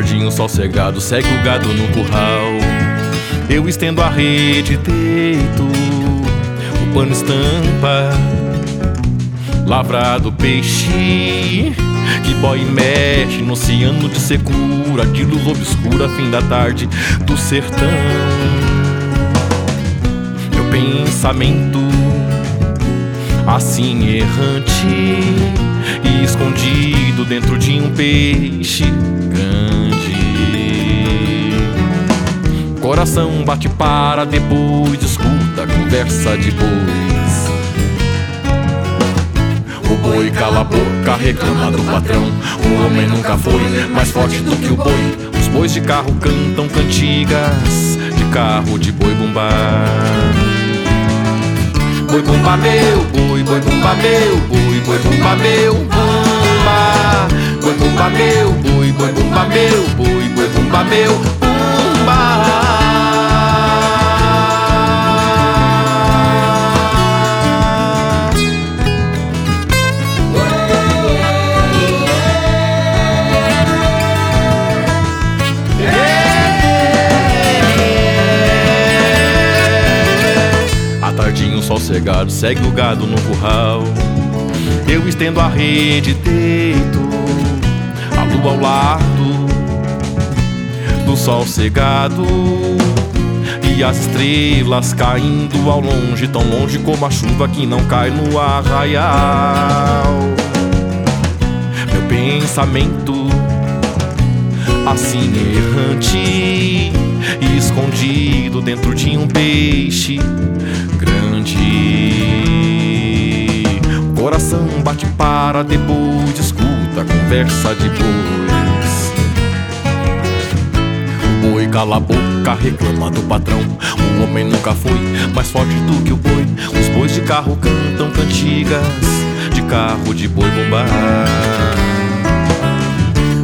tardinho, sol cegado, segue o gado no curral. Eu estendo a rede, deito, o pano estampa, lavrado peixe, que boy mexe no oceano de secura, de luz obscura, fim da tarde do sertão. Meu pensamento, assim errante e escondido dentro de um peixe grande. Coração bate para depois, escuta a conversa de bois. O boi cala a boca, reclama do patrão. O homem nunca foi mais forte do que o boi. Os bois de carro cantam cantigas de carro de boi bumbá. Boi bumba meu, boi, boi bumba meu, boi, boi bumba meu, bumba. Boi bumba meu, boi, boi bumba meu, boi, boi bumba meu, bumba. Cegado, segue o gado no curral. Eu estendo a rede, deito a lua ao lado do sol cegado e as estrelas caindo ao longe, tão longe como a chuva que não cai no arraial. Meu pensamento assim errante e escondido dentro de um peixe grande. O coração bate para depois, escuta a conversa de bois. Cala a boca, reclama do patrão. O homem nunca foi mais forte do que o boi. Os bois de carro cantam cantigas de carro de boi bombar.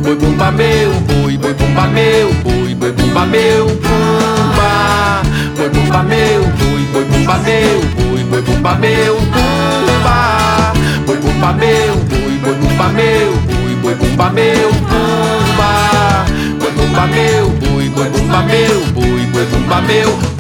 Boi bumba meu, boi, boi bumba meu, boi, boi bumba meu, bumba. Boi bumba meu, boi, boi bumba meu, boi, boi bumba meu, bumba. Boi bumba meu, boi, boi bumba meu, boi, boi bumba meu, bumba. Boi bumba meu, boi, boi bumba meu, boi, boi bumba meu,